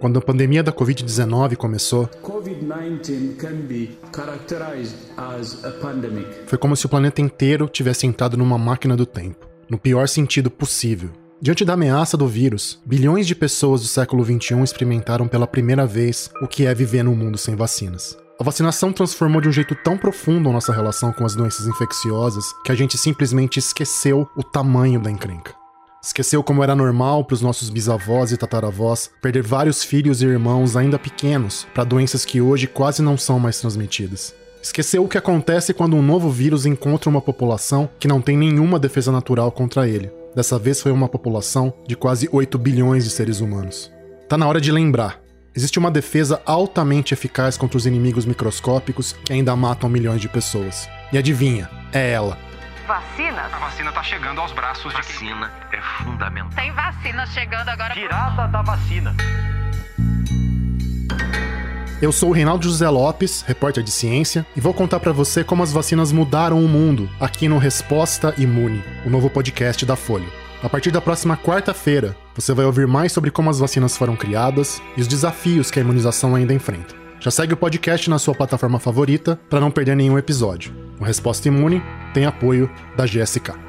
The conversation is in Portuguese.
quando a pandemia da Covid-19 começou, foi como se o planeta inteiro tivesse entrado numa máquina do tempo, no pior sentido possível. Diante da ameaça do vírus, bilhões de pessoas do século XXI experimentaram pela primeira vez o que é viver num mundo sem vacinas. A vacinação transformou de um jeito tão profundo a nossa relação com as doenças infecciosas que a gente simplesmente esqueceu o tamanho da encrenca. Esqueceu como era normal para os nossos bisavós e tataravós perder vários filhos e irmãos ainda pequenos para doenças que hoje quase não são mais transmitidas. Esqueceu o que acontece quando um novo vírus encontra uma população que não tem nenhuma defesa natural contra ele. Dessa vez foi uma população de quase 8 bilhões de seres humanos. Tá na hora de lembrar existe uma defesa altamente eficaz contra os inimigos microscópicos que ainda matam milhões de pessoas. E adivinha, é ela. Vacina? A vacina tá chegando aos braços vacina de Vacina é fundamental. Tem vacina chegando agora. Tirada da vacina. Eu sou o Reinaldo José Lopes, repórter de ciência, e vou contar para você como as vacinas mudaram o mundo aqui no Resposta Imune, o novo podcast da Folha. A partir da próxima quarta-feira, você vai ouvir mais sobre como as vacinas foram criadas e os desafios que a imunização ainda enfrenta. Já segue o podcast na sua plataforma favorita para não perder nenhum episódio. O Resposta Imune tem apoio da GSK.